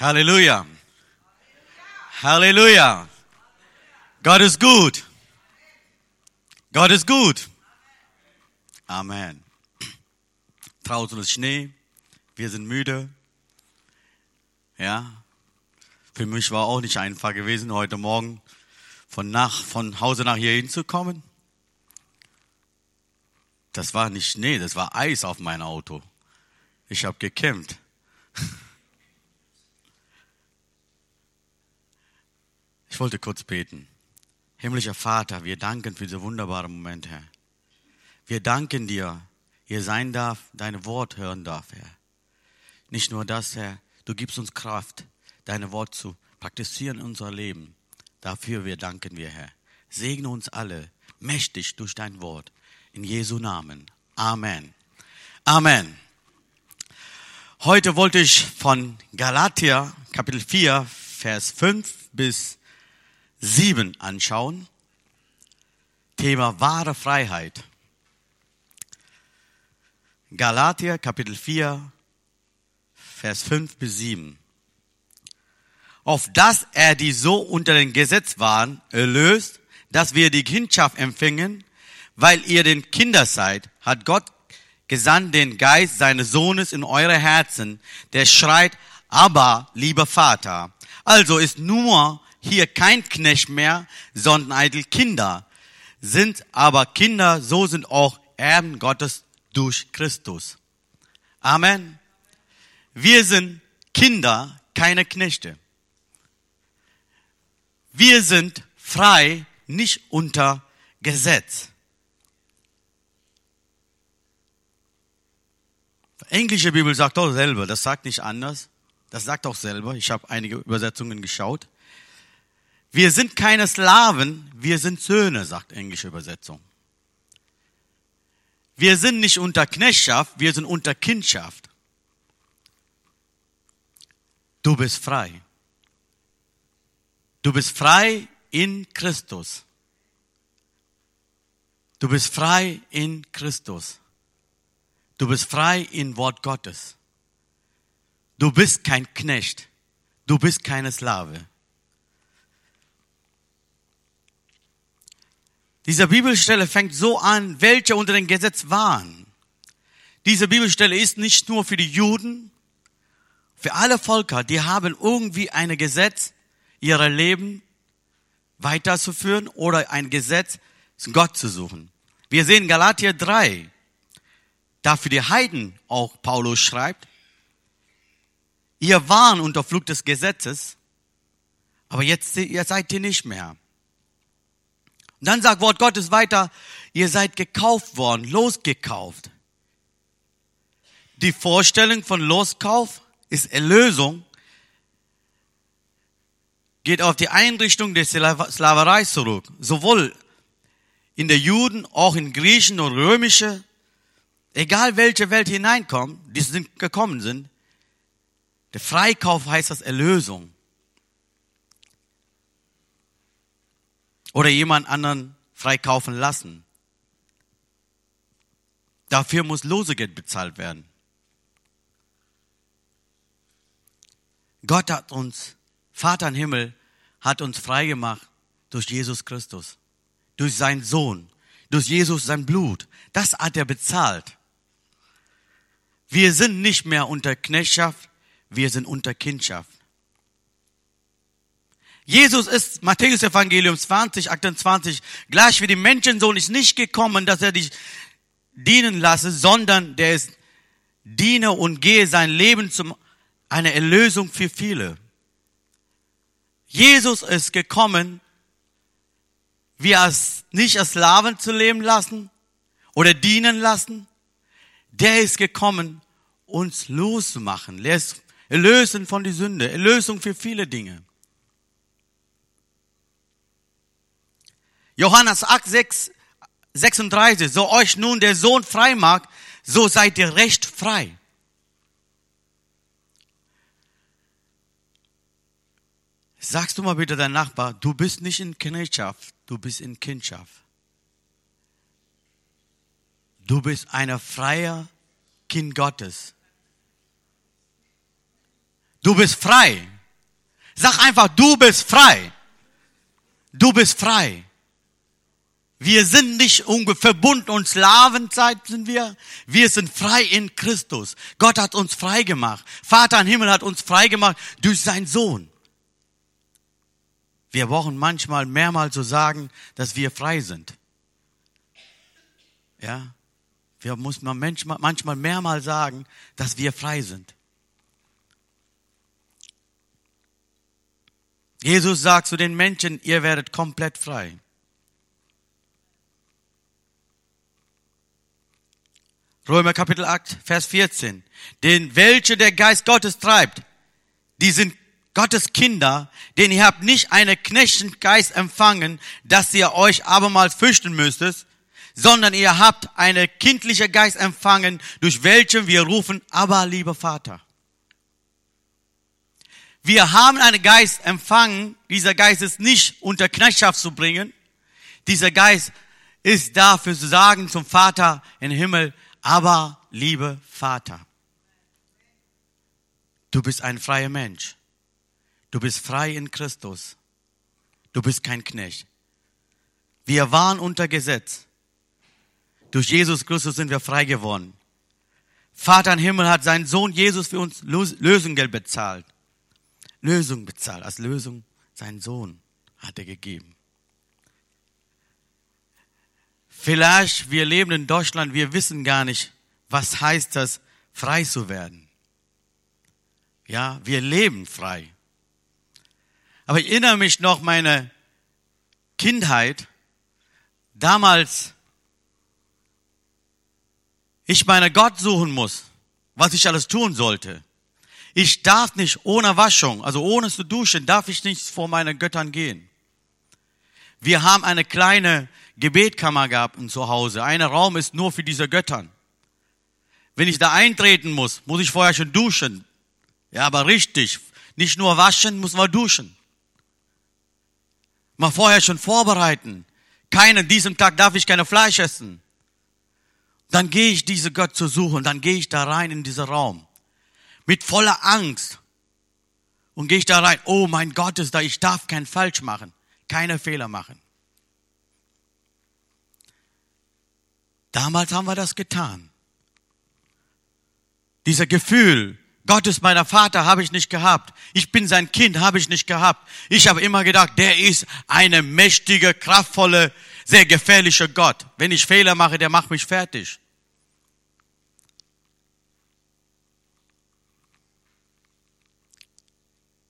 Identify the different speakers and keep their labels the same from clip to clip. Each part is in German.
Speaker 1: Halleluja. Halleluja. Gott ist gut. Gott ist gut. Amen. Draußen ist Schnee. Wir sind müde. Ja. Für mich war auch nicht einfach gewesen, heute Morgen von, nach, von Hause nach hier hinzukommen. Das war nicht Schnee, das war Eis auf mein Auto. Ich habe gekämpft. Ich wollte kurz beten. Himmlischer Vater, wir danken für diese wunderbaren Moment, Herr. Wir danken dir, ihr sein darf, dein Wort hören darf, Herr. Nicht nur das, Herr, du gibst uns Kraft, deine Wort zu praktizieren in unser Leben. Dafür wir danken wir, Herr. Segne uns alle mächtig durch dein Wort. In Jesu Namen. Amen. Amen. Heute wollte ich von Galatia Kapitel 4, Vers 5 bis 7 anschauen. Thema wahre Freiheit. Galater Kapitel 4, Vers 5 bis 7. Auf dass er die so unter dem Gesetz waren, erlöst, dass wir die Kindschaft empfingen, weil ihr den Kinder seid, hat Gott gesandt den Geist seines Sohnes in eure Herzen, der schreit, aber lieber Vater. Also ist nur hier kein Knecht mehr, sondern eitel Kinder. Sind aber Kinder, so sind auch Erben Gottes durch Christus. Amen. Wir sind Kinder, keine Knechte. Wir sind frei, nicht unter Gesetz. Die englische Bibel sagt auch selber, das sagt nicht anders. Das sagt auch selber. Ich habe einige Übersetzungen geschaut. Wir sind keine Slaven, wir sind Söhne, sagt englische Übersetzung. Wir sind nicht unter Knechtschaft, wir sind unter Kindschaft. Du bist frei. Du bist frei in Christus. Du bist frei in Christus. Du bist frei in Wort Gottes. Du bist kein Knecht. Du bist keine Slave. Diese Bibelstelle fängt so an, welche unter dem Gesetz waren. Diese Bibelstelle ist nicht nur für die Juden, für alle Völker, die haben irgendwie ein Gesetz, ihre Leben weiterzuführen oder ein Gesetz, Gott zu suchen. Wir sehen Galatia 3, da für die Heiden auch Paulus schreibt, ihr waren unter Flug des Gesetzes, aber jetzt, jetzt seid ihr nicht mehr. Und dann sagt Wort Gottes weiter, ihr seid gekauft worden, losgekauft. Die Vorstellung von Loskauf ist Erlösung, geht auf die Einrichtung der Sklaverei zurück. Sowohl in der Juden, auch in Griechen und Römische, egal welche Welt hineinkommt, die sind gekommen sind, der Freikauf heißt das Erlösung. Oder jemand anderen freikaufen lassen. Dafür muss Losegeld bezahlt werden. Gott hat uns, Vater im Himmel, hat uns freigemacht durch Jesus Christus, durch seinen Sohn, durch Jesus sein Blut. Das hat er bezahlt. Wir sind nicht mehr unter Knechtschaft, wir sind unter Kindschaft. Jesus ist, Matthäus Evangelium 20, 28, gleich wie die Menschensohn ist nicht gekommen, dass er dich dienen lasse, sondern der ist diene und gehe sein Leben zum eine Erlösung für viele. Jesus ist gekommen, wir als, nicht als Sklaven zu leben lassen oder dienen lassen. Der ist gekommen, uns loszumachen, erlösen von die Sünde, Erlösung für viele Dinge. Johannes 8, 6, 36, so euch nun der Sohn frei mag, so seid ihr recht frei. Sagst du mal bitte dein Nachbar, du bist nicht in Knechtschaft, du bist in Kindschaft. Du bist ein freier Kind Gottes. Du bist frei. Sag einfach, du bist frei. Du bist frei. Wir sind nicht verbunden und Sklavenzeit sind wir. Wir sind frei in Christus. Gott hat uns frei gemacht. Vater im Himmel hat uns frei gemacht durch seinen Sohn. Wir brauchen manchmal mehrmals zu sagen, dass wir frei sind. Ja, wir muss man manchmal mehrmals sagen, dass wir frei sind. Jesus sagt zu den Menschen, ihr werdet komplett frei. Römer Kapitel 8, Vers 14. Denn welche der Geist Gottes treibt, die sind Gottes Kinder, denn ihr habt nicht einen Knechengeist empfangen, dass ihr euch abermals fürchten müsstet, sondern ihr habt einen kindlichen Geist empfangen, durch welchen wir rufen, aber lieber Vater. Wir haben einen Geist empfangen. Dieser Geist ist nicht unter Knechtschaft zu bringen. Dieser Geist ist dafür zu sagen zum Vater im Himmel, aber liebe Vater, du bist ein freier Mensch. Du bist frei in Christus. Du bist kein Knecht. Wir waren unter Gesetz. Durch Jesus Christus sind wir frei geworden. Vater im Himmel hat seinen Sohn Jesus für uns Lösungsgeld bezahlt. Lösung bezahlt. Als Lösung seinen Sohn hat er gegeben. Vielleicht, wir leben in Deutschland, wir wissen gar nicht, was heißt das, frei zu werden. Ja, wir leben frei. Aber ich erinnere mich noch meine Kindheit. Damals, ich meine Gott suchen muss, was ich alles tun sollte. Ich darf nicht ohne Waschung, also ohne zu duschen, darf ich nicht vor meine Göttern gehen. Wir haben eine kleine Gebetkammer gehabt zu Hause. Ein Raum ist nur für diese Göttern. Wenn ich da eintreten muss, muss ich vorher schon duschen. Ja, aber richtig. Nicht nur waschen, muss man duschen. Mal vorher schon vorbereiten. Keinen, diesem Tag darf ich keine Fleisch essen. Dann gehe ich diese Gott zu suchen, dann gehe ich da rein in diesen Raum mit voller Angst. Und gehe ich da rein, oh mein Gott ist da, ich darf kein falsch machen, keine Fehler machen. Damals haben wir das getan. Dieser Gefühl, Gott ist meiner Vater, habe ich nicht gehabt. Ich bin sein Kind, habe ich nicht gehabt. Ich habe immer gedacht, der ist eine mächtige, kraftvolle, sehr gefährliche Gott. Wenn ich Fehler mache, der macht mich fertig.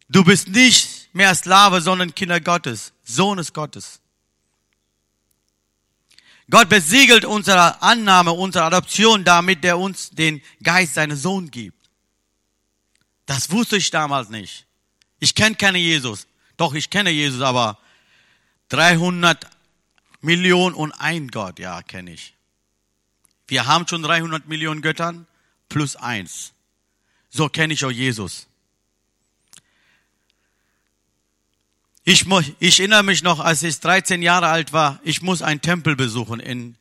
Speaker 1: Du bist nicht mehr Sklave, sondern Kinder Gottes, Sohnes Gottes. Gott besiegelt unsere Annahme, unsere Adoption damit, der uns den Geist seines Sohn gibt. Das wusste ich damals nicht. Ich kenne keine Jesus. Doch, ich kenne Jesus, aber 300 Millionen und ein Gott, ja, kenne ich. Wir haben schon 300 Millionen Göttern plus eins. So kenne ich auch Jesus. Ich, ich erinnere mich noch, als ich 13 Jahre alt war, ich muss einen Tempel besuchen in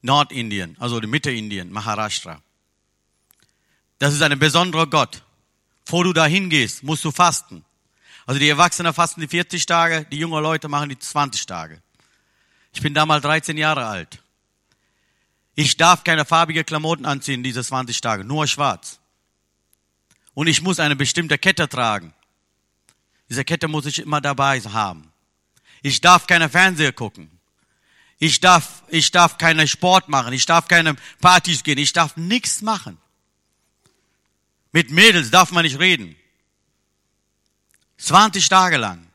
Speaker 1: Nordindien, also in Mitte Indien, Maharashtra. Das ist ein besonderer Gott. Vor du da hingehst, musst du fasten. Also die Erwachsenen fasten die 40 Tage, die jungen Leute machen die 20 Tage. Ich bin damals 13 Jahre alt. Ich darf keine farbige Klamotten anziehen diese 20 Tage, nur schwarz. Und ich muss eine bestimmte Kette tragen. Diese Kette muss ich immer dabei haben. Ich darf keine Fernseher gucken. Ich darf, ich darf keine Sport machen. Ich darf keine Partys gehen. Ich darf nichts machen. Mit Mädels darf man nicht reden. 20 Tage lang.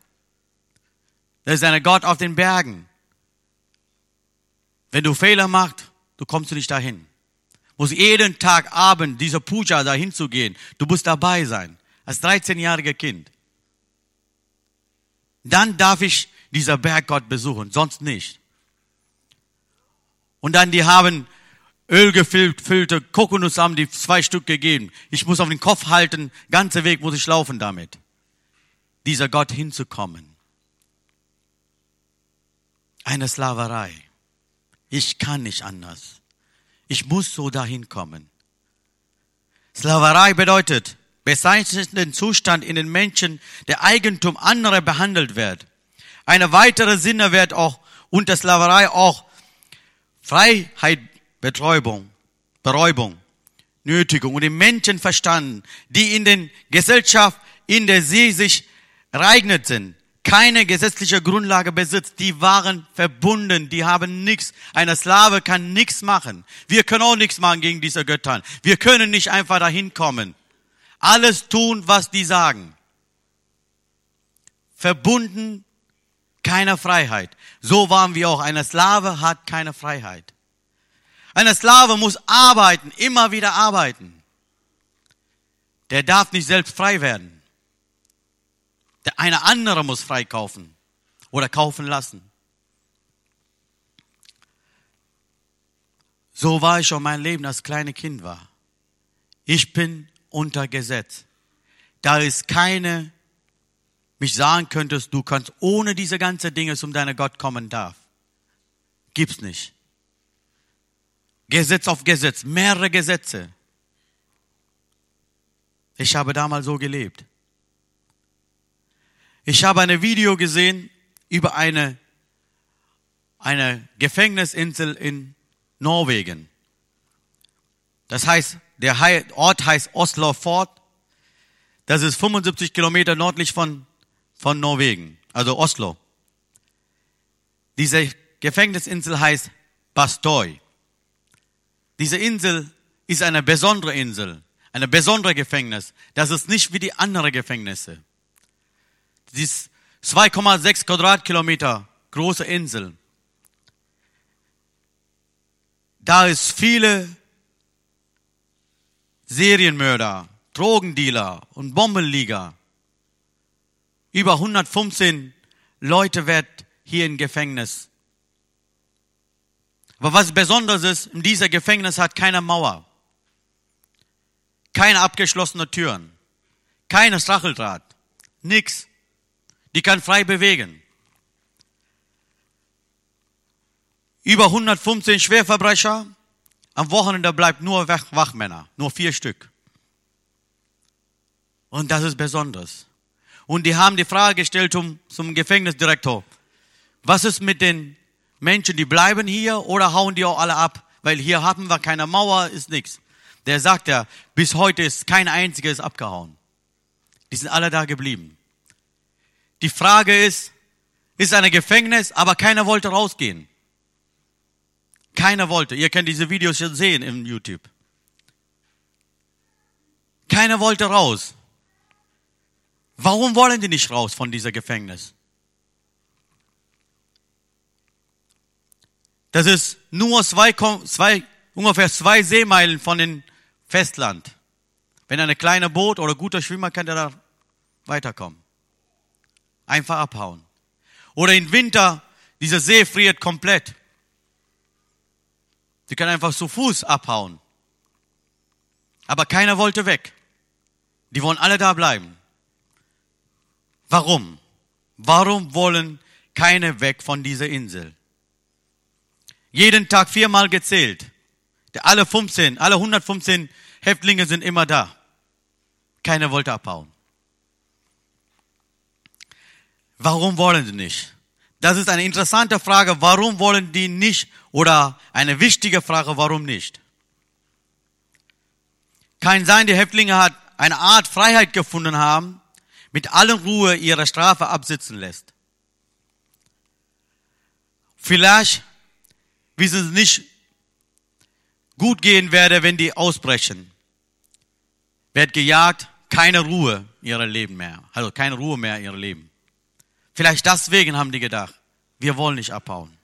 Speaker 1: Das ist ein Gott auf den Bergen. Wenn du Fehler machst, du kommst du nicht dahin. Muss jeden Tag Abend dieser Puja dahin zu gehen. Du musst dabei sein. Als 13-jähriger Kind. Dann darf ich dieser Berggott besuchen, sonst nicht. Und dann die haben ölgefüllte Kokosnuss haben die zwei Stück gegeben. Ich muss auf den Kopf halten, ganze Weg muss ich laufen damit. Dieser Gott hinzukommen. Eine Sklaverei. Ich kann nicht anders. Ich muss so dahin kommen. Sklaverei bedeutet bezeichnenden Zustand in den Menschen, der Eigentum anderer behandelt wird. Eine weitere Sinne wird auch unter Sklaverei auch Freiheit, Betäubung, Beräubung, Nötigung und den Menschen verstanden, die in den Gesellschaft, in der sie sich ereignet sind, keine gesetzliche Grundlage besitzt, die waren verbunden, die haben nichts. Eine Slave kann nichts machen. Wir können auch nichts machen gegen diese Götter. Wir können nicht einfach dahin kommen. Alles tun, was die sagen. Verbunden, keine Freiheit. So waren wir auch. Eine Slave hat keine Freiheit. Eine Slave muss arbeiten, immer wieder arbeiten. Der darf nicht selbst frei werden. Der eine andere muss freikaufen oder kaufen lassen. So war ich schon mein Leben als kleine Kind war. Ich bin unter Gesetz. Da ist keine, mich sagen könntest, du kannst ohne diese ganzen Dinge zum deiner Gott kommen darf. Gibt's nicht. Gesetz auf Gesetz, mehrere Gesetze. Ich habe damals so gelebt. Ich habe ein Video gesehen über eine, eine Gefängnisinsel in Norwegen. Das heißt, der Ort heißt Oslo Fort. Das ist 75 Kilometer nördlich von, von Norwegen, also Oslo. Diese Gefängnisinsel heißt Bastoy. Diese Insel ist eine besondere Insel, eine besondere Gefängnis. Das ist nicht wie die anderen Gefängnisse. Sie ist 2,6 Quadratkilometer große Insel. Da ist viele Serienmörder, Drogendealer und Bombenlieger. Über 115 Leute wird hier im Gefängnis. Aber was Besonderes ist, in dieser Gefängnis hat keine Mauer, keine abgeschlossene Türen, keine Stacheldraht, nix. Die kann frei bewegen. Über 115 Schwerverbrecher. Am Wochenende bleibt nur Wachmänner, nur vier Stück. Und das ist besonders. Und die haben die Frage gestellt zum, zum Gefängnisdirektor, was ist mit den Menschen, die bleiben hier oder hauen die auch alle ab? Weil hier haben wir keine Mauer, ist nichts. Der sagt ja, bis heute ist kein einziges abgehauen. Die sind alle da geblieben. Die Frage ist, ist ein Gefängnis, aber keiner wollte rausgehen. Keiner wollte. Ihr könnt diese Videos schon sehen im YouTube. Keiner wollte raus. Warum wollen die nicht raus von dieser Gefängnis? Das ist nur zwei, zwei, ungefähr zwei Seemeilen von dem Festland. Wenn ein kleiner Boot oder guter Schwimmer kann der da weiterkommen einfach abhauen. Oder im Winter, dieser See friert komplett. Sie können einfach zu Fuß abhauen. Aber keiner wollte weg. Die wollen alle da bleiben. Warum? Warum wollen keine weg von dieser Insel? Jeden Tag viermal gezählt. Alle 15, alle 115 Häftlinge sind immer da. Keiner wollte abhauen. Warum wollen sie nicht? Das ist eine interessante Frage. Warum wollen die nicht? Oder eine wichtige Frage, warum nicht? Kann sein, die Häftlinge hat eine Art Freiheit gefunden haben, mit allen Ruhe ihre Strafe absitzen lässt. Vielleicht wissen sie nicht, gut gehen werde, wenn die ausbrechen. Wird gejagt, keine Ruhe in ihrem Leben mehr. Also keine Ruhe mehr in ihrem Leben. Vielleicht deswegen haben die gedacht, wir wollen nicht abhauen.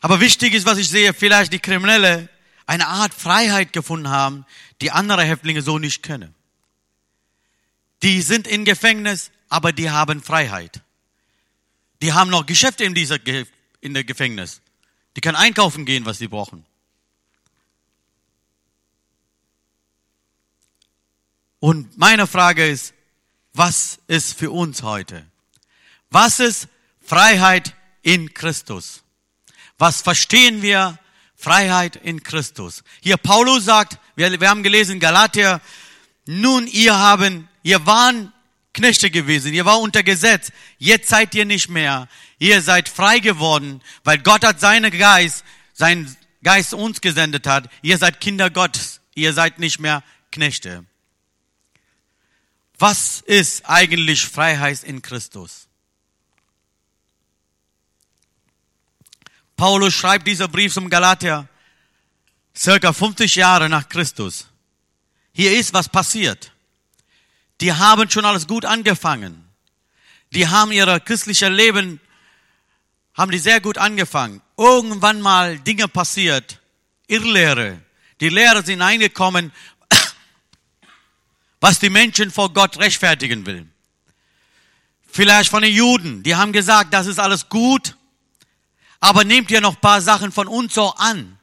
Speaker 1: Aber wichtig ist, was ich sehe, vielleicht die Kriminelle eine Art Freiheit gefunden haben, die andere Häftlinge so nicht können. Die sind in Gefängnis, aber die haben Freiheit. Die haben noch Geschäfte in dieser in der Gefängnis. Die können einkaufen gehen, was sie brauchen. Und meine Frage ist, was ist für uns heute? Was ist Freiheit in Christus? Was verstehen wir Freiheit in Christus? Hier Paulus sagt, wir, wir haben gelesen Galater nun ihr haben, ihr waren Knechte gewesen, ihr war unter Gesetz, jetzt seid ihr nicht mehr. Ihr seid frei geworden, weil Gott hat seinen Geist, seinen Geist uns gesendet hat. Ihr seid Kinder Gottes, ihr seid nicht mehr Knechte. Was ist eigentlich Freiheit in Christus? Paulus schreibt dieser Brief zum Galater circa 50 Jahre nach Christus. Hier ist was passiert. Die haben schon alles gut angefangen. Die haben ihr christliches Leben, haben die sehr gut angefangen. Irgendwann mal Dinge passiert. Irrlehre. Die Lehrer sind eingekommen, was die Menschen vor Gott rechtfertigen will. Vielleicht von den Juden, die haben gesagt, das ist alles gut, aber nehmt ihr noch paar Sachen von uns so an.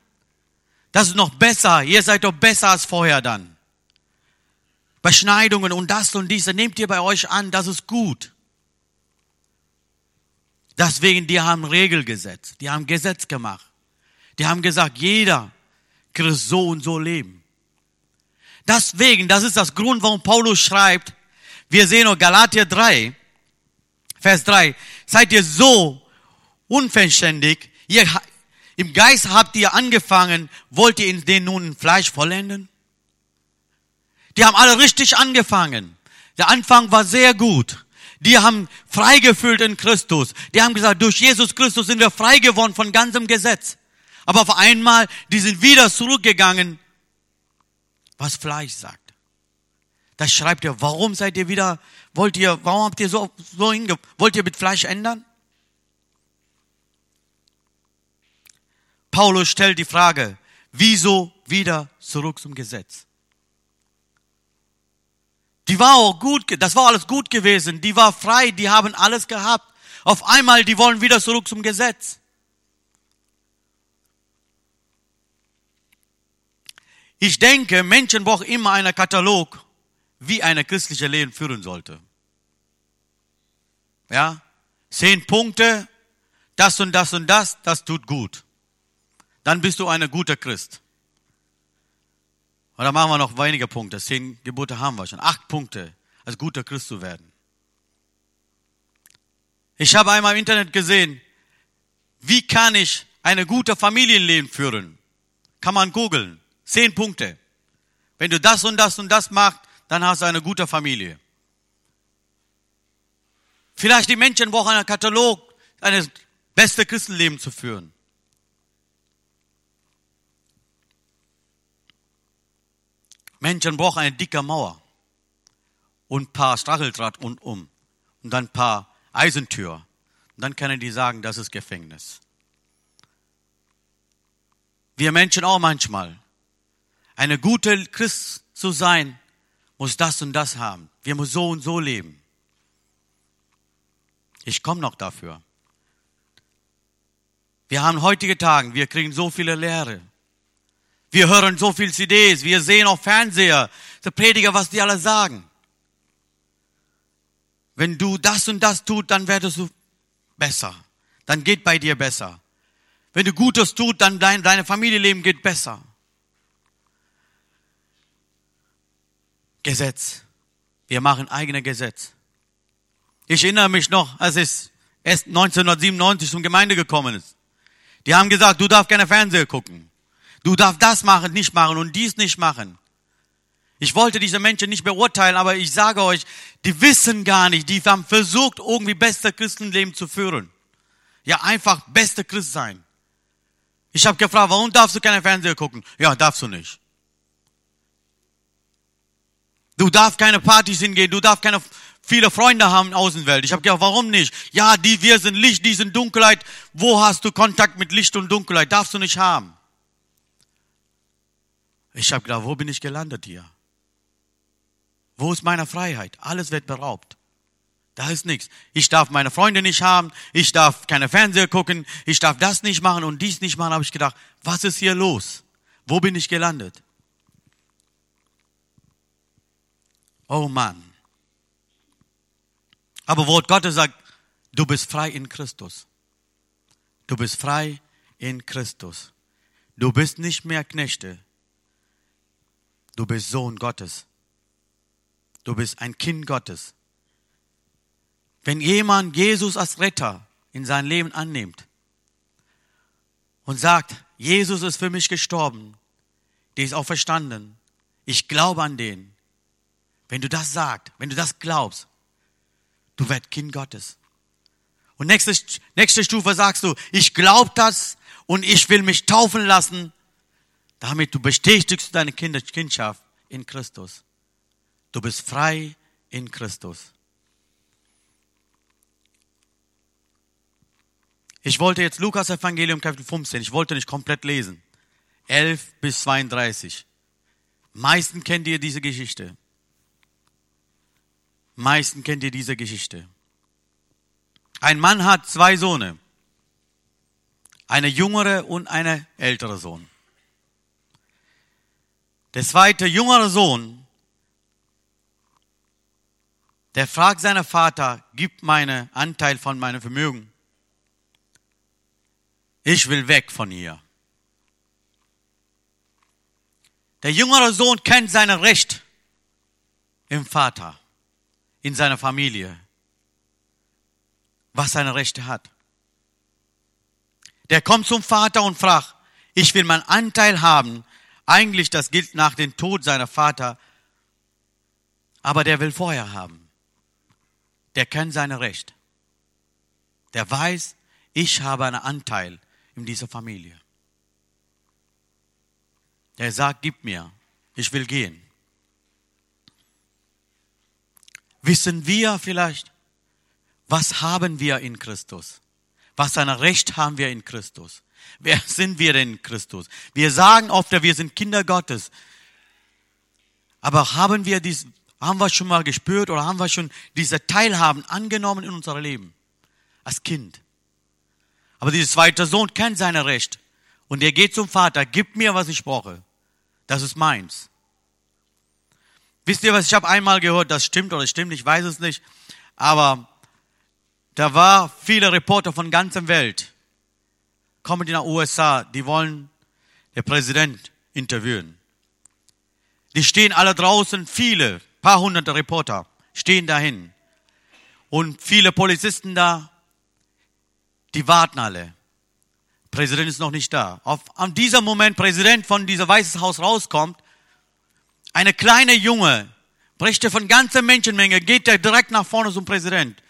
Speaker 1: Das ist noch besser, ihr seid doch besser als vorher dann. Beschneidungen und das und diese nehmt ihr bei euch an, das ist gut. Deswegen, die haben Regel gesetzt, die haben Gesetz gemacht. Die haben gesagt, jeder Christ so und so leben. Deswegen, das ist das Grund, warum Paulus schreibt, wir sehen noch Galater 3, Vers 3, seid ihr so unverständig, ihr, im Geist habt ihr angefangen, wollt ihr in den nun Fleisch vollenden? Die haben alle richtig angefangen. Der Anfang war sehr gut. Die haben freigefüllt in Christus. Die haben gesagt, durch Jesus Christus sind wir frei geworden von ganzem Gesetz. Aber auf einmal, die sind wieder zurückgegangen, was Fleisch sagt. Das schreibt ihr, warum seid ihr wieder, wollt ihr, warum habt ihr so, so hinge, wollt ihr mit Fleisch ändern? Paulus stellt die Frage, wieso wieder zurück zum Gesetz? Die war auch gut, das war alles gut gewesen. Die war frei, die haben alles gehabt. Auf einmal, die wollen wieder zurück zum Gesetz. Ich denke, Menschen brauchen immer einen Katalog, wie eine christliche Leben führen sollte. Ja? Zehn Punkte, das und das und das, das tut gut. Dann bist du ein guter Christ. Und dann machen wir noch weniger Punkte. Zehn Gebote haben wir schon. Acht Punkte, als guter Christ zu werden. Ich habe einmal im Internet gesehen, wie kann ich eine gute Familienleben führen? Kann man googeln. Zehn Punkte. Wenn du das und das und das machst, dann hast du eine gute Familie. Vielleicht die Menschen brauchen einen Katalog, ein beste Christenleben zu führen. Menschen brauchen eine dicke Mauer und ein paar Stacheldraht rundum und dann ein paar Eisentür. Und dann können die sagen, das ist Gefängnis. Wir Menschen auch manchmal. Eine gute Christ zu sein, muss das und das haben. Wir müssen so und so leben. Ich komme noch dafür. Wir haben heutige Tage, wir kriegen so viele Lehre. Wir hören so viel CDs, wir sehen auch Fernseher, der Prediger, was die alle sagen. Wenn du das und das tut, dann werdest du besser. Dann geht bei dir besser. Wenn du Gutes tut, dann dein, deine Familienleben geht besser. Gesetz. Wir machen eigene Gesetz. Ich erinnere mich noch, als es erst 1997 zum Gemeinde gekommen ist. Die haben gesagt, du darfst keine Fernseher gucken. Du darfst das machen, nicht machen und dies nicht machen. Ich wollte diese Menschen nicht beurteilen, aber ich sage euch, die wissen gar nicht, die haben versucht, irgendwie beste Christenleben zu führen. Ja, einfach beste Christ sein. Ich habe gefragt, warum darfst du keine Fernseher gucken? Ja, darfst du nicht. Du darfst keine Partys hingehen, du darfst keine viele Freunde haben in der Außenwelt. Ich habe gedacht, warum nicht? Ja, die wir sind Licht, die sind Dunkelheit. Wo hast du Kontakt mit Licht und Dunkelheit? Darfst du nicht haben. Ich habe gedacht, wo bin ich gelandet hier? Wo ist meine Freiheit? Alles wird beraubt. Da ist nichts. Ich darf meine Freunde nicht haben, ich darf keine Fernseher gucken, ich darf das nicht machen und dies nicht machen. Habe ich gedacht, was ist hier los? Wo bin ich gelandet? Oh Mann. Aber Wort Gottes sagt, du bist frei in Christus. Du bist frei in Christus. Du bist nicht mehr Knechte. Du bist Sohn Gottes. Du bist ein Kind Gottes. Wenn jemand Jesus als Retter in sein Leben annimmt und sagt, Jesus ist für mich gestorben, der ist auch verstanden, ich glaube an den. Wenn du das sagst, wenn du das glaubst, du wirst Kind Gottes. Und nächste, nächste Stufe sagst du, ich glaube das und ich will mich taufen lassen, damit du bestätigst deine Kindschaft in Christus. Du bist frei in Christus. Ich wollte jetzt Lukas Evangelium Kapitel 15, ich wollte nicht komplett lesen. 11 bis 32. Meisten kennt ihr diese Geschichte. Meisten kennt ihr diese Geschichte. Ein Mann hat zwei Söhne. Eine jüngere und eine ältere Sohn. Der zweite jüngere Sohn, der fragt seinen Vater, gib meinen Anteil von meinem Vermögen. Ich will weg von hier. Der jüngere Sohn kennt sein Recht im Vater, in seiner Familie, was seine Rechte hat. Der kommt zum Vater und fragt, ich will meinen Anteil haben. Eigentlich, das gilt nach dem Tod seiner Vater, aber der will vorher haben. Der kennt seine Recht. Der weiß, ich habe einen Anteil in dieser Familie. Der sagt, gib mir, ich will gehen. Wissen wir vielleicht, was haben wir in Christus? Was ein Recht haben wir in Christus? Wer sind wir denn in Christus? Wir sagen oft, wir sind Kinder Gottes. Aber haben wir dies, haben wir schon mal gespürt oder haben wir schon diese Teilhaben angenommen in unser Leben? Als Kind. Aber dieser zweite Sohn kennt seine Recht. Und er geht zum Vater, gib mir, was ich brauche. Das ist meins. Wisst ihr was, ich habe einmal gehört, das stimmt oder stimmt, ich weiß es nicht. Aber da war viele Reporter von ganzer Welt, kommen die USA, die wollen den Präsident interviewen. Die stehen alle draußen, viele, paar hunderte Reporter stehen dahin. Und viele Polizisten da, die warten alle. Präsident ist noch nicht da. Auf, an diesem Moment Präsident von diesem Weißes Haus rauskommt, eine kleine Junge, bricht von ganzer Menschenmenge, geht er direkt nach vorne zum Präsident.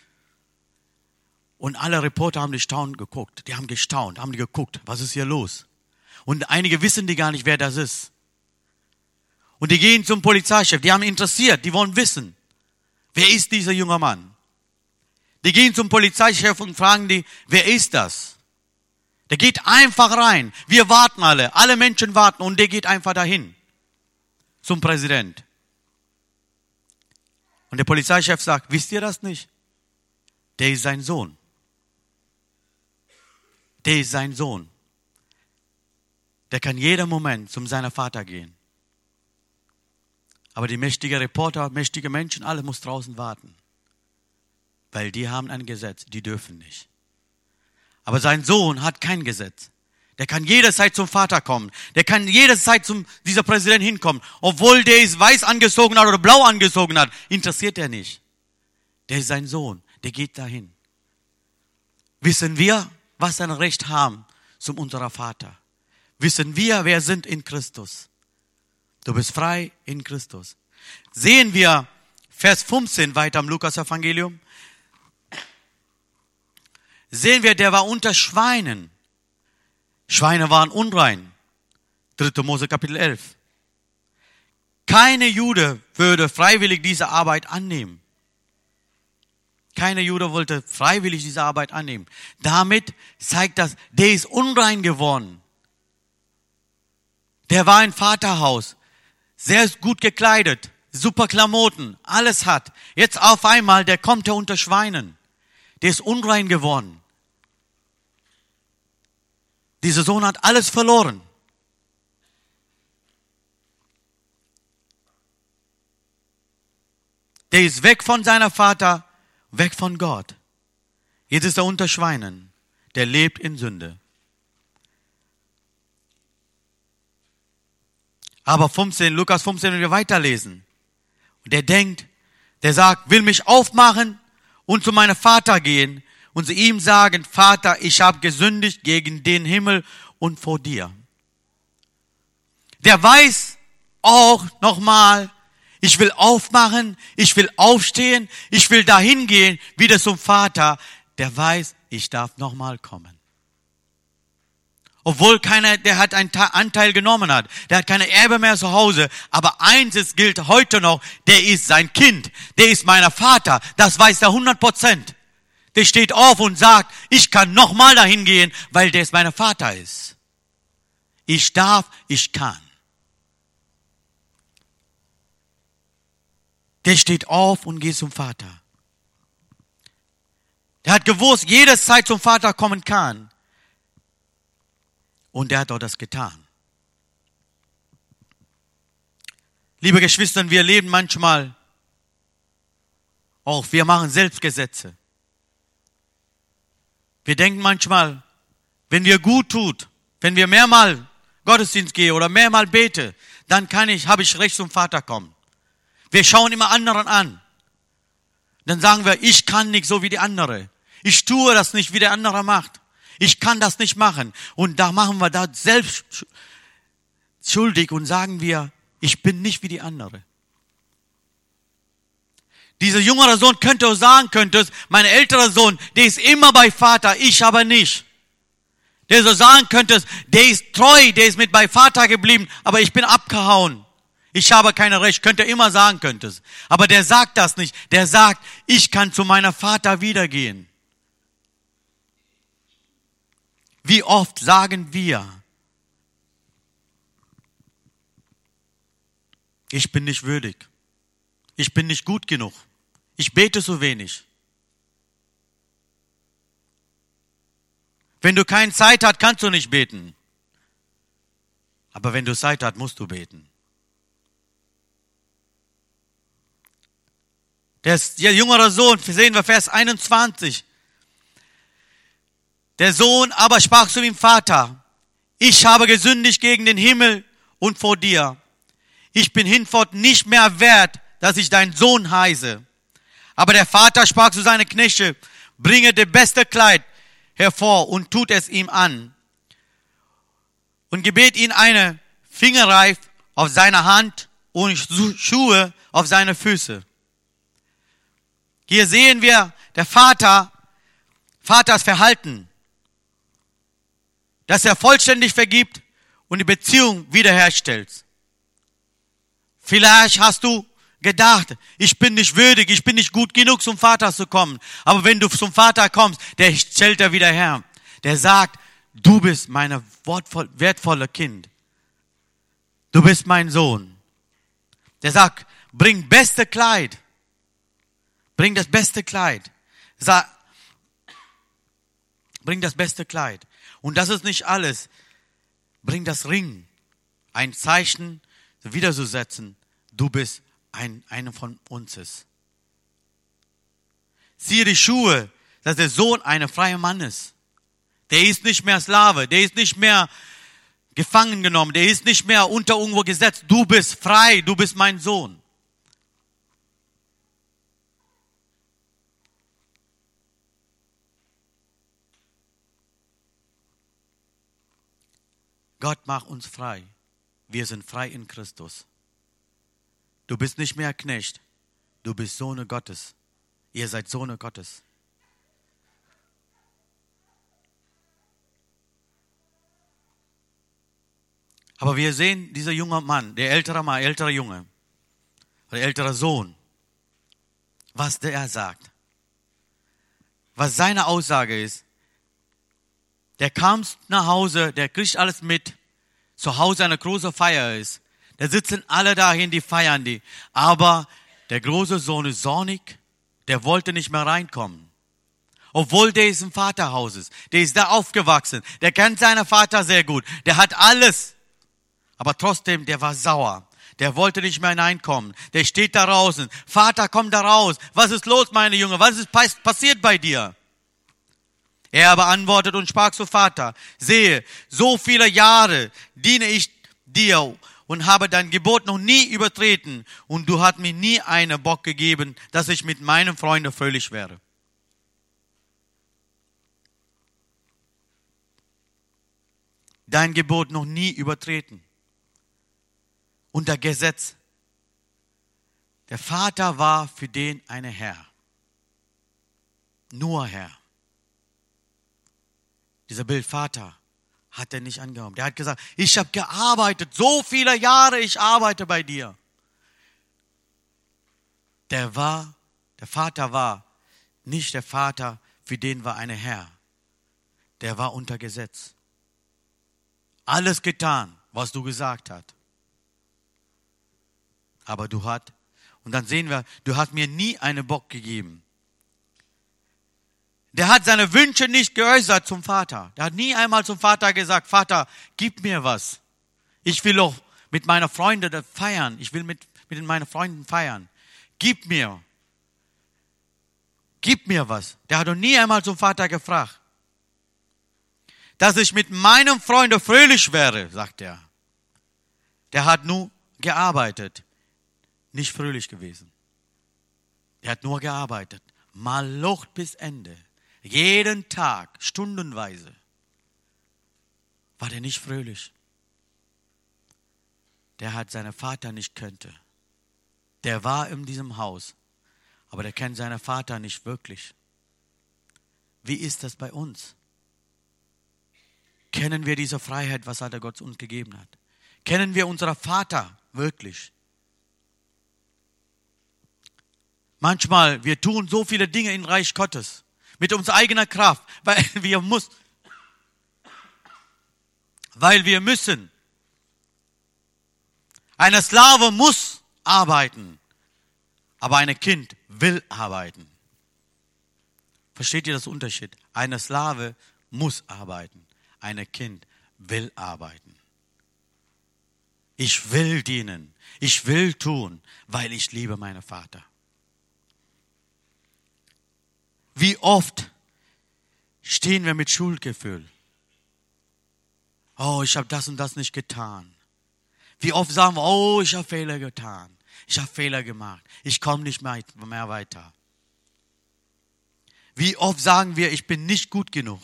Speaker 1: Und alle Reporter haben die staunen geguckt. Die haben gestaunt, haben geguckt, was ist hier los? Und einige wissen die gar nicht, wer das ist. Und die gehen zum Polizeichef, die haben interessiert, die wollen wissen, wer ist dieser junge Mann? Die gehen zum Polizeichef und fragen die, wer ist das? Der geht einfach rein. Wir warten alle. Alle Menschen warten und der geht einfach dahin. Zum Präsident. Und der Polizeichef sagt, wisst ihr das nicht? Der ist sein Sohn. Der ist sein Sohn. Der kann jeden Moment zum seiner Vater gehen. Aber die mächtigen Reporter, mächtige Menschen, alle muss draußen warten weil die haben ein Gesetz, die dürfen nicht. Aber sein Sohn hat kein Gesetz. Der kann jederzeit zum Vater kommen. Der kann jederzeit zum dieser Präsident hinkommen. Obwohl der ist weiß angezogen hat oder blau angezogen hat, interessiert er nicht. Der ist sein Sohn. Der geht dahin. Wissen wir, was ein Recht haben zum unserer Vater? Wissen wir, wer sind in Christus? Du bist frei in Christus. Sehen wir Vers 15 weiter im Lukas Evangelium sehen wir, der war unter Schweinen. Schweine waren unrein. 3. Mose Kapitel 11. Keine Jude würde freiwillig diese Arbeit annehmen. Keine Jude wollte freiwillig diese Arbeit annehmen. Damit zeigt das, der ist unrein geworden. Der war im Vaterhaus, sehr gut gekleidet, super Klamotten, alles hat. Jetzt auf einmal, der kommt er unter Schweinen. Der ist unrein geworden. Dieser Sohn hat alles verloren. Der ist weg von seiner Vater, weg von Gott. Jetzt ist er unter Schweinen. Der lebt in Sünde. Aber 15, Lukas 15, wenn wir weiterlesen. Und der denkt, der sagt, will mich aufmachen und zu meinem Vater gehen und zu ihm sagen, Vater, ich habe gesündigt gegen den Himmel und vor dir. Der weiß auch nochmal, ich will aufmachen, ich will aufstehen, ich will dahin gehen, wieder zum Vater. Der weiß, ich darf nochmal kommen. Obwohl keiner, der hat einen Anteil genommen hat. Der hat keine Erbe mehr zu Hause. Aber eins ist, gilt heute noch, der ist sein Kind. Der ist meiner Vater. Das weiß er 100 Prozent. Der steht auf und sagt, ich kann nochmal dahin gehen, weil der ist mein Vater ist. Ich darf, ich kann. Der steht auf und geht zum Vater. Der hat gewusst, jede Zeit zum Vater kommen kann. Und er hat auch das getan. Liebe Geschwister, wir leben manchmal auch, wir machen Selbstgesetze. Wir denken manchmal, wenn wir gut tut, wenn wir mehrmal Gottesdienst gehen oder mehrmal bete, dann kann ich, habe ich Recht zum Vater kommen. Wir schauen immer anderen an. Dann sagen wir, ich kann nicht so wie die andere. Ich tue das nicht, wie der andere macht. Ich kann das nicht machen. Und da machen wir da selbst schuldig und sagen wir, ich bin nicht wie die andere. Dieser jüngere Sohn könnte auch sagen, könnte mein älterer Sohn, der ist immer bei Vater, ich aber nicht. Der so sagen könnte, der ist treu, der ist mit bei Vater geblieben, aber ich bin abgehauen. Ich habe keine Recht, könnte immer sagen könntest. Aber der sagt das nicht. Der sagt, ich kann zu meiner Vater wiedergehen. Wie oft sagen wir, ich bin nicht würdig, ich bin nicht gut genug, ich bete so wenig. Wenn du keine Zeit hast, kannst du nicht beten. Aber wenn du Zeit hast, musst du beten. Der, jüngere Sohn, sehen wir Vers 21. Der Sohn aber sprach zu dem Vater, ich habe gesündigt gegen den Himmel und vor dir. Ich bin hinfort nicht mehr wert, dass ich dein Sohn heiße. Aber der Vater sprach zu seinen Knechte, bringe das beste Kleid hervor und tut es ihm an. Und gebet ihn eine Fingerreif auf seine Hand und Schuhe auf seine Füße. Hier sehen wir der Vater, Vaters Verhalten dass er vollständig vergibt und die Beziehung wiederherstellt. Vielleicht hast du gedacht, ich bin nicht würdig, ich bin nicht gut genug zum Vater zu kommen. Aber wenn du zum Vater kommst, der stellt er wieder her. Der sagt, du bist meine wertvolle Kind. Du bist mein Sohn. Der sagt, bring beste Kleid. Bring das beste Kleid. Sag, bring das beste Kleid. Und das ist nicht alles. Bring das Ring, ein Zeichen wiederzusetzen. Du bist ein, einer von uns ist. Siehe die Schuhe, dass der Sohn ein freier Mann ist. Der ist nicht mehr Sklave, der ist nicht mehr gefangen genommen, der ist nicht mehr unter irgendwo gesetzt. Du bist frei, du bist mein Sohn. Gott macht uns frei. Wir sind frei in Christus. Du bist nicht mehr Knecht. Du bist Sohne Gottes. Ihr seid Sohne Gottes. Aber wir sehen, dieser junge Mann, der ältere Mann, ältere Junge, der ältere Sohn, was der sagt. Was seine Aussage ist, der kam nach Hause, der kriegt alles mit. Zu Hause eine große Feier ist. Da sitzen alle dahin, die feiern die. Aber der große Sohn ist zornig, der wollte nicht mehr reinkommen. Obwohl der ist im Vaterhaus ist. Der ist da aufgewachsen. Der kennt seinen Vater sehr gut. Der hat alles. Aber trotzdem, der war sauer. Der wollte nicht mehr hineinkommen. Der steht da draußen. Vater, komm da raus. Was ist los, meine Junge? Was ist passiert bei dir? Er aber antwortet und sprach zu Vater, sehe, so viele Jahre diene ich dir und habe dein Gebot noch nie übertreten und du hast mir nie einen Bock gegeben, dass ich mit meinen Freunden fröhlich wäre. Dein Gebot noch nie übertreten. Unter Gesetz. Der Vater war für den eine Herr. Nur Herr. Dieser Bild Vater hat er nicht angenommen. Der hat gesagt, ich habe gearbeitet, so viele Jahre, ich arbeite bei dir. Der war, der Vater war nicht der Vater, für den war eine Herr. Der war unter Gesetz. Alles getan, was du gesagt hast. Aber du hast, und dann sehen wir, du hast mir nie einen Bock gegeben. Der hat seine Wünsche nicht geäußert zum Vater. Der hat nie einmal zum Vater gesagt, Vater, gib mir was. Ich will auch mit meiner Freunde feiern. Ich will mit, mit meinen Freunden feiern. Gib mir. Gib mir was. Der hat doch nie einmal zum Vater gefragt. Dass ich mit meinem Freunde fröhlich wäre, sagt er. Der hat nur gearbeitet, nicht fröhlich gewesen. Er hat nur gearbeitet. Mal Lucht bis Ende. Jeden Tag, stundenweise, war der nicht fröhlich. Der hat seinen Vater nicht könnte. Der war in diesem Haus, aber der kennt seinen Vater nicht wirklich. Wie ist das bei uns? Kennen wir diese Freiheit, was der Gott uns gegeben hat? Kennen wir unseren Vater wirklich? Manchmal, wir tun so viele Dinge im Reich Gottes mit unserer eigenen Kraft, weil wir muss, weil wir müssen. Eine Sklave muss arbeiten, aber ein Kind will arbeiten. Versteht ihr das Unterschied? Eine Sklave muss arbeiten, ein Kind will arbeiten. Ich will dienen, ich will tun, weil ich liebe meinen Vater. Wie oft stehen wir mit Schuldgefühl? Oh, ich habe das und das nicht getan. Wie oft sagen wir, oh, ich habe Fehler getan. Ich habe Fehler gemacht. Ich komme nicht mehr, mehr weiter. Wie oft sagen wir, ich bin nicht gut genug?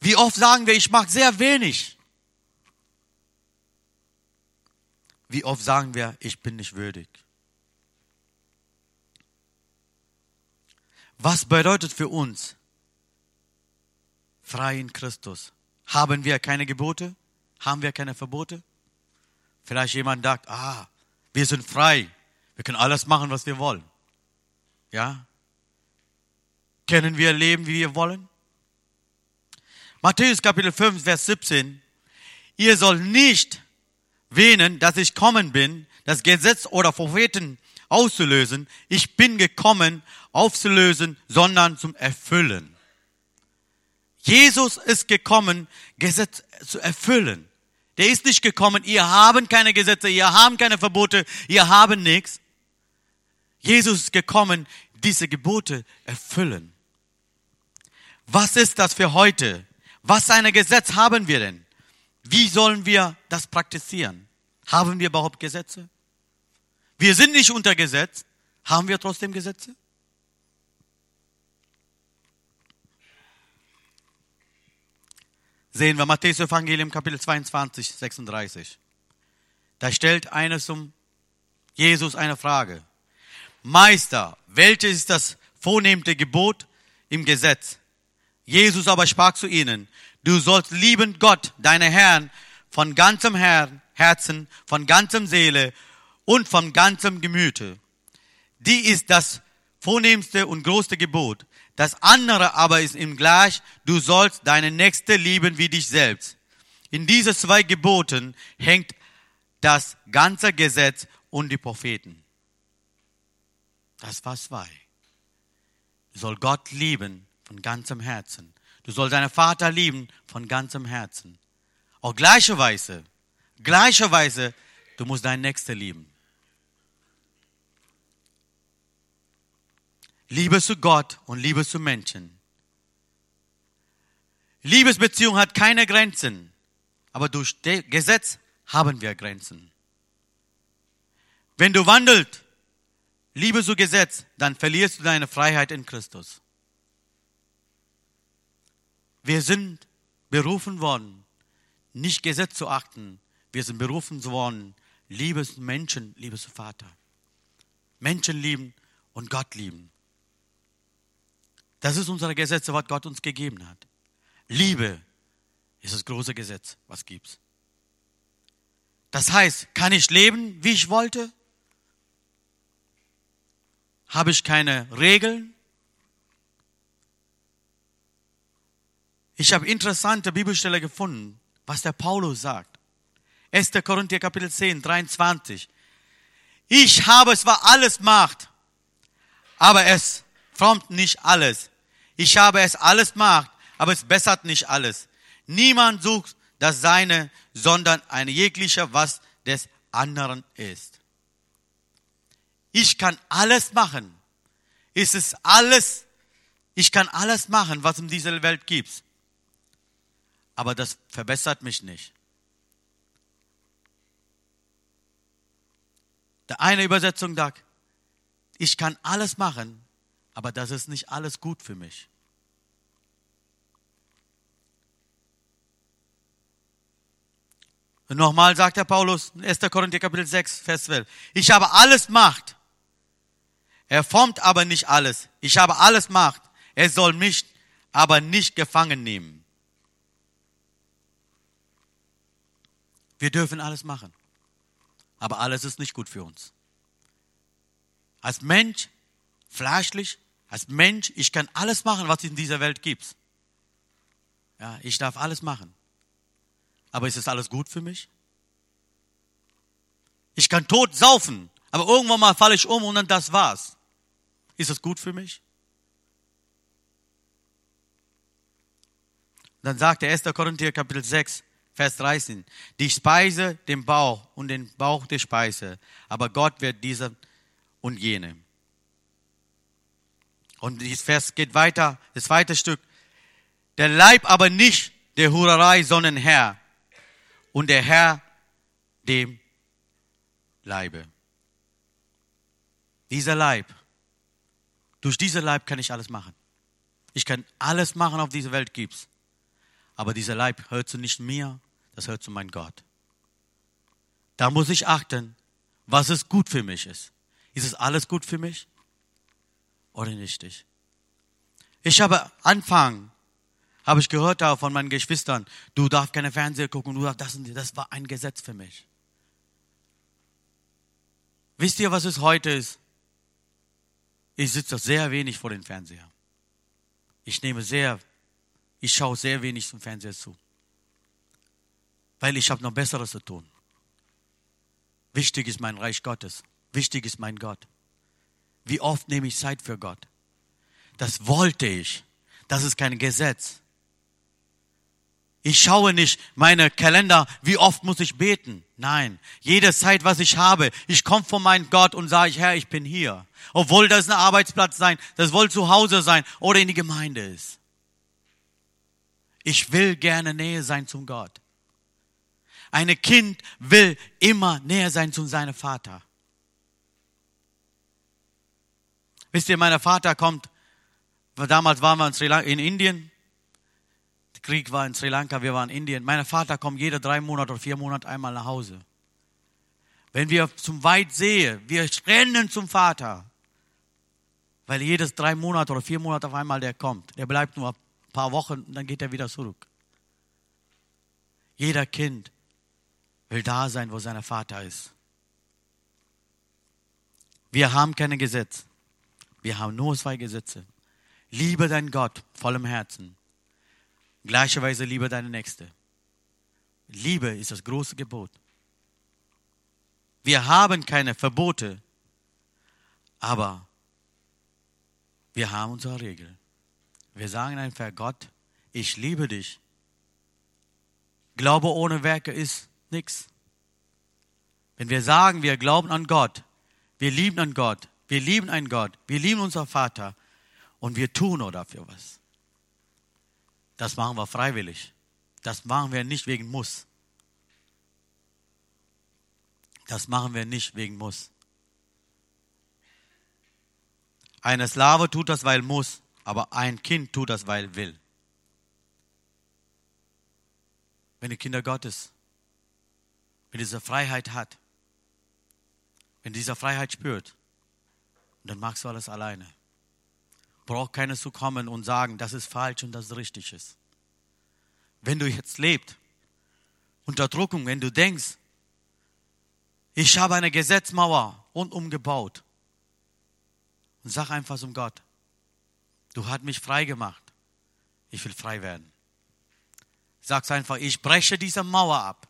Speaker 1: Wie oft sagen wir, ich mache sehr wenig? Wie oft sagen wir, ich bin nicht würdig? Was bedeutet für uns frei in Christus? Haben wir keine Gebote? Haben wir keine Verbote? Vielleicht jemand sagt, ah, wir sind frei. Wir können alles machen, was wir wollen. Ja? Können wir leben, wie wir wollen? Matthäus Kapitel 5, Vers 17. Ihr sollt nicht wähnen, dass ich kommen bin, das Gesetz oder Propheten auszulösen. Ich bin gekommen, aufzulösen, sondern zum Erfüllen. Jesus ist gekommen, Gesetz zu erfüllen. Der ist nicht gekommen, ihr haben keine Gesetze, ihr haben keine Verbote, ihr haben nichts. Jesus ist gekommen, diese Gebote erfüllen. Was ist das für heute? Was für ein Gesetz haben wir denn? Wie sollen wir das praktizieren? Haben wir überhaupt Gesetze? Wir sind nicht unter Gesetz. Haben wir trotzdem Gesetze? Sehen wir Matthäus Evangelium Kapitel 22, 36. Da stellt einer zum Jesus eine Frage. Meister, welches ist das vornehmte Gebot im Gesetz? Jesus aber sprach zu ihnen, du sollst lieben Gott, deine Herrn, von ganzem Herzen, von ganzem Seele und von ganzem Gemüte. Die ist das vornehmste und größte Gebot. Das andere aber ist ihm gleich, du sollst deine Nächste lieben wie dich selbst. In diese zwei Geboten hängt das ganze Gesetz und die Propheten. Das war zwei. Du sollst Gott lieben von ganzem Herzen. Du sollst deinen Vater lieben von ganzem Herzen. Auch gleicherweise, gleicherweise, du musst deinen Nächste lieben. Liebe zu Gott und Liebe zu Menschen. Liebesbeziehung hat keine Grenzen. aber durch Gesetz haben wir Grenzen. Wenn du wandelst, Liebe zu Gesetz, dann verlierst du deine Freiheit in Christus. Wir sind berufen worden, nicht Gesetz zu achten. Wir sind berufen worden, Liebe zu Menschen, Liebe zu Vater. Menschen lieben und Gott lieben. Das ist unser Gesetz, was Gott uns gegeben hat. Liebe ist das große Gesetz, was gibt's. Das heißt, kann ich leben, wie ich wollte? Habe ich keine Regeln? Ich habe interessante Bibelstelle gefunden, was der Paulus sagt. 1. Korinther Kapitel 10, 23. Ich habe zwar alles Macht, aber es frommt nicht alles. Ich habe es alles Macht, aber es bessert nicht alles. Niemand sucht das Seine, sondern ein jeglicher, was des anderen ist. Ich kann alles machen. Ist es alles? Ich kann alles machen, was in dieser Welt gibt. Aber das verbessert mich nicht. Der eine Übersetzung sagt, ich kann alles machen, aber das ist nicht alles gut für mich. Und nochmal sagt der Paulus, 1. Korinther Kapitel 6, Vers 12. Ich habe alles Macht. Er formt aber nicht alles. Ich habe alles Macht. Er soll mich aber nicht gefangen nehmen. Wir dürfen alles machen. Aber alles ist nicht gut für uns. Als Mensch, fleischlich, als Mensch, ich kann alles machen, was es in dieser Welt gibt. Ja, ich darf alles machen. Aber ist es alles gut für mich? Ich kann tot saufen, aber irgendwann mal falle ich um und dann das war's. Ist das gut für mich? Dann sagt der 1. Korinther Kapitel 6, Vers 13, die Speise den Bauch und den Bauch der Speise, aber Gott wird diese und jene. Und dieses Vers geht weiter, das zweite Stück. Der Leib aber nicht der Hurerei, sondern Herr und der Herr dem Leibe. Dieser Leib, durch diesen Leib kann ich alles machen. Ich kann alles machen, auf dieser Welt gibt's. Aber dieser Leib hört zu nicht mir, das hört zu meinem Gott. Da muss ich achten, was es gut für mich ist. Ist es alles gut für mich oder nicht? Ich habe Anfang habe ich gehört da von meinen Geschwistern, du darfst keine Fernseher gucken, du darfst das und das war ein Gesetz für mich. Wisst ihr, was es heute ist? Ich sitze sehr wenig vor dem Fernseher. Ich nehme sehr, ich schaue sehr wenig zum Fernseher zu. Weil ich habe noch Besseres zu tun. Wichtig ist mein Reich Gottes. Wichtig ist mein Gott. Wie oft nehme ich Zeit für Gott? Das wollte ich. Das ist kein Gesetz. Ich schaue nicht meine Kalender, wie oft muss ich beten. Nein, jede Zeit, was ich habe, ich komme vor meinen Gott und sage, Herr, ich bin hier. Obwohl das ein Arbeitsplatz sein, das wohl zu Hause sein oder in die Gemeinde ist. Ich will gerne Nähe sein zum Gott. Ein Kind will immer näher sein zu seinem Vater. Wisst ihr, mein Vater kommt, damals waren wir in Indien, Krieg war in Sri Lanka, wir waren in Indien. Mein Vater kommt jede drei Monate oder vier Monate einmal nach Hause. Wenn wir zum Weit sehen, wir rennen zum Vater. Weil jedes drei Monate oder vier Monate auf einmal der kommt. Der bleibt nur ein paar Wochen und dann geht er wieder zurück. Jeder Kind will da sein, wo sein Vater ist. Wir haben kein Gesetz. Wir haben nur zwei Gesetze. Liebe deinen Gott vollem Herzen Gleicherweise liebe deine Nächste. Liebe ist das große Gebot. Wir haben keine Verbote, aber wir haben unsere Regel. Wir sagen einfach, Gott, ich liebe dich. Glaube ohne Werke ist nichts. Wenn wir sagen, wir glauben an Gott, wir lieben an Gott, wir lieben einen Gott, wir lieben unser Vater und wir tun nur dafür was. Das machen wir freiwillig. Das machen wir nicht wegen Muss. Das machen wir nicht wegen Muss. Eine Slave tut das, weil muss, aber ein Kind tut das, weil will. Wenn die Kinder Gottes, wenn diese Freiheit hat, wenn dieser Freiheit spürt, dann machst du alles alleine. Braucht keiner zu kommen und sagen, das ist falsch und das richtig ist. Wenn du jetzt lebst, Unterdrückung, wenn du denkst, ich habe eine Gesetzmauer rundum gebaut und sag einfach zum Gott, du hast mich frei gemacht, ich will frei werden. Sag's einfach, ich breche diese Mauer ab.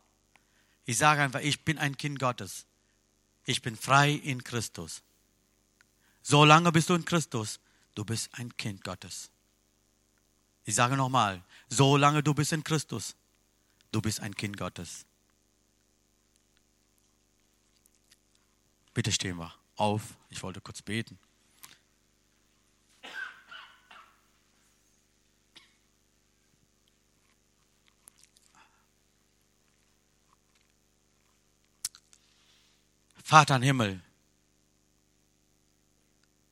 Speaker 1: Ich sage einfach, ich bin ein Kind Gottes. Ich bin frei in Christus. Solange bist du in Christus, du bist ein Kind Gottes. Ich sage nochmal, solange du bist in Christus, du bist ein Kind Gottes. Bitte stehen wir auf. Ich wollte kurz beten. Vater im Himmel,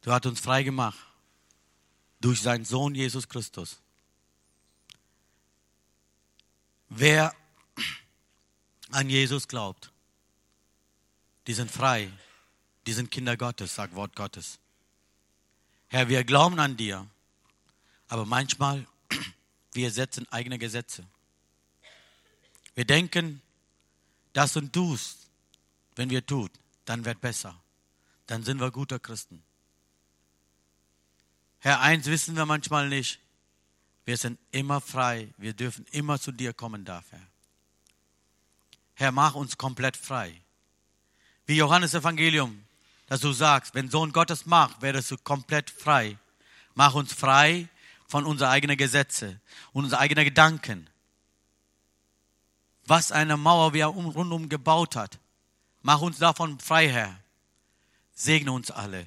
Speaker 1: du hast uns frei gemacht durch seinen Sohn Jesus Christus. Wer an Jesus glaubt, die sind frei, die sind Kinder Gottes, sagt Wort Gottes. Herr, wir glauben an dir, aber manchmal wir setzen eigene Gesetze. Wir denken, das und tust, wenn wir tut, dann wird besser. Dann sind wir guter Christen. Herr, eins wissen wir manchmal nicht. Wir sind immer frei. Wir dürfen immer zu dir kommen, darf Herr. Herr, mach uns komplett frei. Wie Johannes Evangelium, dass du sagst, wenn Sohn Gottes macht, werdest du komplett frei. Mach uns frei von unseren eigenen Gesetze und unseren eigenen Gedanken. Was eine Mauer wir rundum gebaut hat. Mach uns davon frei, Herr. Segne uns alle.